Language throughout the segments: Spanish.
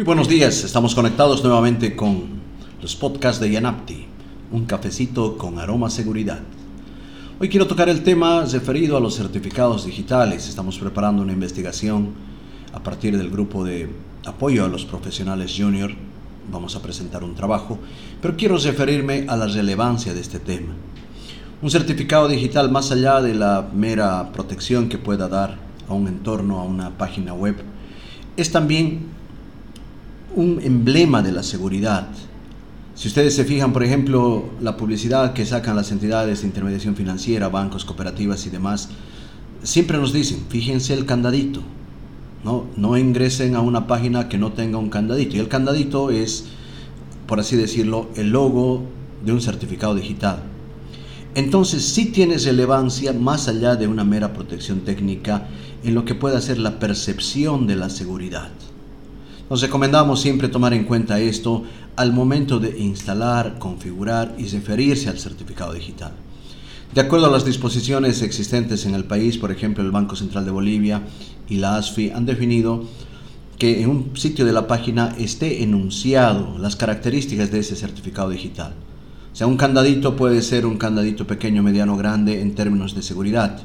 Muy buenos días, estamos conectados nuevamente con los podcasts de Yanapti, un cafecito con aroma seguridad. Hoy quiero tocar el tema referido a los certificados digitales. Estamos preparando una investigación a partir del grupo de apoyo a los profesionales junior. Vamos a presentar un trabajo, pero quiero referirme a la relevancia de este tema. Un certificado digital, más allá de la mera protección que pueda dar a un entorno, a una página web, es también un emblema de la seguridad. Si ustedes se fijan, por ejemplo, la publicidad que sacan las entidades de intermediación financiera, bancos, cooperativas y demás, siempre nos dicen, fíjense el candadito, no, no ingresen a una página que no tenga un candadito. Y el candadito es, por así decirlo, el logo de un certificado digital. Entonces sí tiene relevancia más allá de una mera protección técnica en lo que pueda ser la percepción de la seguridad. Nos recomendamos siempre tomar en cuenta esto al momento de instalar, configurar y referirse al certificado digital. De acuerdo a las disposiciones existentes en el país, por ejemplo el Banco Central de Bolivia y la ASFI han definido que en un sitio de la página esté enunciado las características de ese certificado digital. O sea, un candadito puede ser un candadito pequeño, mediano, grande en términos de seguridad.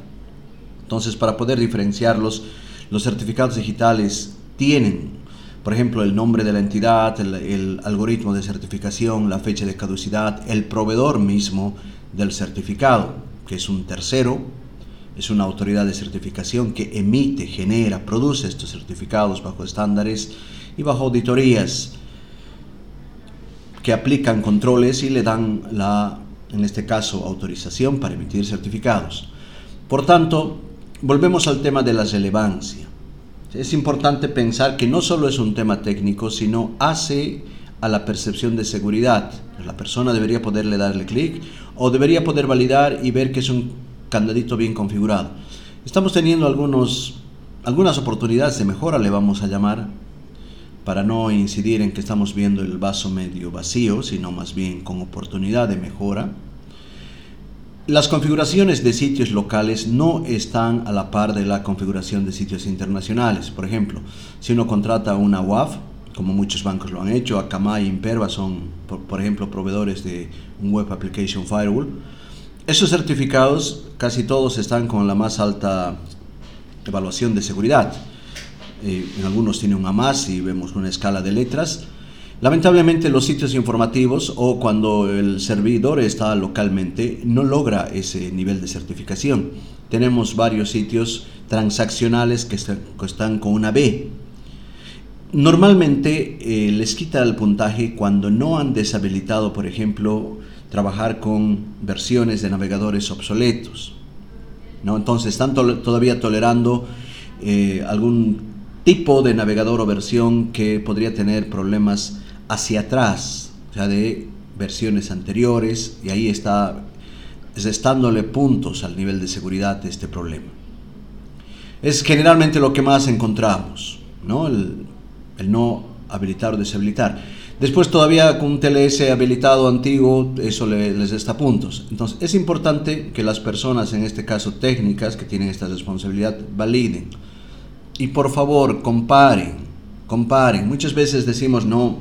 Entonces, para poder diferenciarlos, los certificados digitales tienen por ejemplo, el nombre de la entidad, el, algoritmo de certificación, la fecha de caducidad, el proveedor mismo del certificado, que es un tercero, es una autoridad de certificación que emite, genera, produce estos certificados bajo estándares y bajo auditorías que aplican controles y le dan la, en este caso, autorización para emitir certificados. Por tanto, volvemos al tema de la relevancia es importante pensar que no solo es un tema técnico, sino hace a la percepción de seguridad. La persona debería poderle darle clic o debería poder validar y ver que es un candadito bien configurado. Estamos teniendo algunos, algunas oportunidades de mejora, le vamos a llamar, para no incidir en que estamos viendo el vaso medio vacío, sino más bien con oportunidad de mejora. Las configuraciones de sitios locales no están a la par de la configuración de sitios internacionales. Por ejemplo, si uno contrata una WAF, como muchos bancos lo han hecho, Akamai y Imperva son, por, ejemplo, proveedores de un Web Application Firewall, esos certificados casi todos están con la más alta evaluación de seguridad. Eh, en algunos tienen un A más y vemos una escala de letras Lamentablemente los sitios informativos o cuando el servidor está localmente no logra ese nivel de certificación. Tenemos varios sitios transaccionales que están con una B. Normalmente eh, les quita el puntaje cuando no han deshabilitado, por ejemplo, trabajar con versiones de navegadores obsoletos. ¿no? Entonces están todavía tolerando eh, algún tipo de navegador o versión que podría tener problemas hacia atrás, o sea, de versiones anteriores, y ahí está restándole puntos al nivel de seguridad de este problema. Es generalmente lo que más encontramos, ¿no? El, no habilitar o deshabilitar. Después todavía con un TLS habilitado antiguo, eso les resta puntos. Entonces es importante que las personas, en este caso técnicas, que tienen esta responsabilidad, validen. Y por favor, comparen, comparen. Muchas veces decimos, no,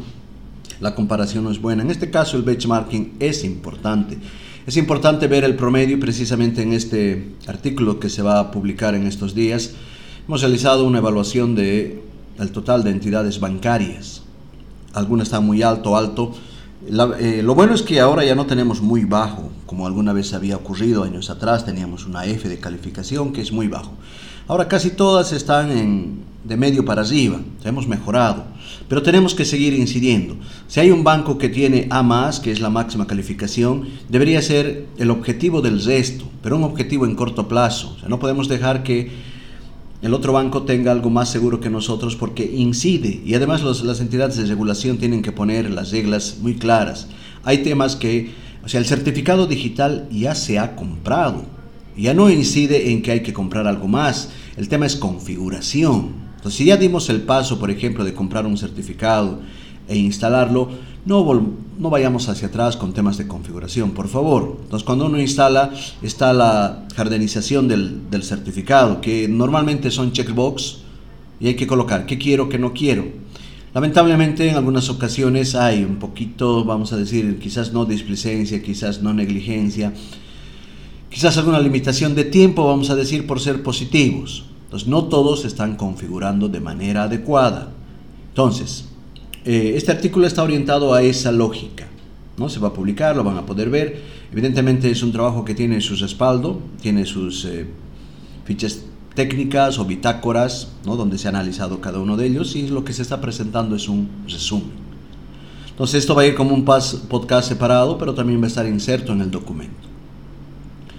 la comparación no es buena. En este caso el benchmarking es importante. Es importante ver el promedio precisamente en este artículo que se va a publicar en estos días. Hemos realizado una evaluación del el total de entidades bancarias. Algunas están muy alto, alto. Eh, lo bueno es que ahora ya no tenemos muy bajo, como alguna vez había ocurrido años atrás, teníamos una F de calificación que es muy bajo. Ahora casi todas están en, de medio para arriba, hemos mejorado, pero tenemos que seguir incidiendo. Si hay un banco que tiene A más, que es la máxima calificación, debería ser el objetivo del resto, pero un objetivo en corto plazo. no podemos dejar que el otro banco tenga algo más seguro que nosotros porque incide y además las entidades de regulación tienen que poner las reglas muy claras. Hay temas que, o sea, el certificado digital ya se ha comprado, ya no incide en que hay que comprar algo más, el tema es configuración. Entonces, si ya dimos el paso, por ejemplo, de comprar un certificado e instalarlo, no, no vayamos hacia atrás con temas de configuración, por favor. Entonces, cuando uno instala, está la jardinización del, del certificado, que normalmente son checkbox y hay que colocar qué quiero, qué no quiero. Lamentablemente en algunas ocasiones hay un poquito, vamos a decir, quizás no displicencia, quizás no negligencia, quizás alguna limitación de tiempo, vamos a decir, por ser positivos. No todos se están configurando de manera adecuada. Entonces, eh, este artículo está orientado a esa lógica. ¿no? Se va a publicar, lo van a poder ver. Evidentemente es un trabajo que tiene su respaldo, tiene sus eh, fichas técnicas o bitácoras, ¿no? donde se ha analizado cada uno de ellos y lo que se está presentando es un resumen. Entonces esto va a ir como un podcast separado, pero también va a estar inserto en el documento.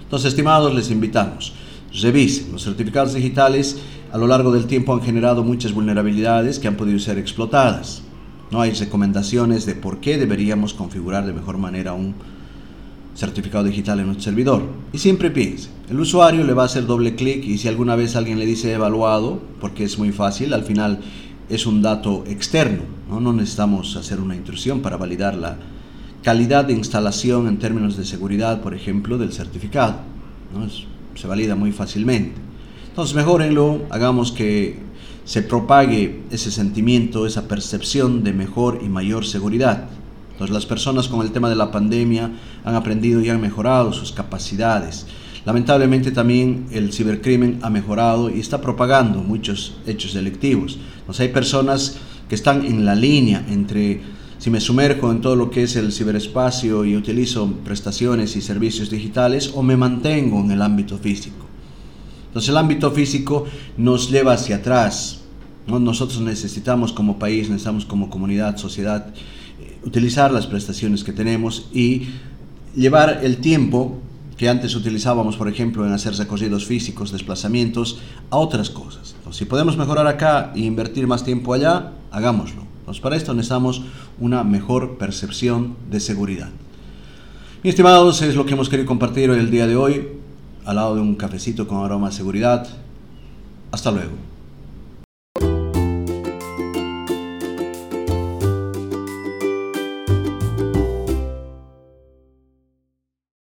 Entonces, estimados, les invitamos, revisen. Los certificados digitales a lo largo del tiempo han generado muchas vulnerabilidades que han podido ser explotadas. No hay recomendaciones de por qué deberíamos configurar de mejor manera un certificado digital en nuestro servidor. Y siempre piense, el usuario le va a hacer doble clic y si alguna vez alguien le dice evaluado, porque es muy fácil, al final es un dato externo, no, no necesitamos hacer una intrusión para validar la calidad de instalación en términos de seguridad, por ejemplo, del certificado. ¿no? Se valida muy fácilmente. Entonces, mejorenlo, hagamos que se propague ese sentimiento, esa percepción de mejor y mayor seguridad. Entonces las personas con el tema de la pandemia han aprendido y han mejorado sus capacidades. Lamentablemente también el cibercrimen ha mejorado y está propagando muchos hechos delictivos. Entonces hay personas que están en la línea entre si me sumerjo en todo lo que es el ciberespacio y utilizo prestaciones y servicios digitales o me mantengo en el ámbito físico. Entonces el ámbito físico nos lleva hacia atrás. Nosotros necesitamos como país, necesitamos como comunidad, sociedad, utilizar las prestaciones que tenemos y llevar el tiempo que antes utilizábamos, por ejemplo, en hacer recorridos físicos, desplazamientos, a otras cosas. si podemos mejorar acá e invertir más tiempo allá, hagámoslo. Entonces, para esto necesitamos una mejor percepción de seguridad. Mis estimados, es lo que hemos querido compartir hoy el día de hoy, al lado de un cafecito con aroma de seguridad. Hasta luego.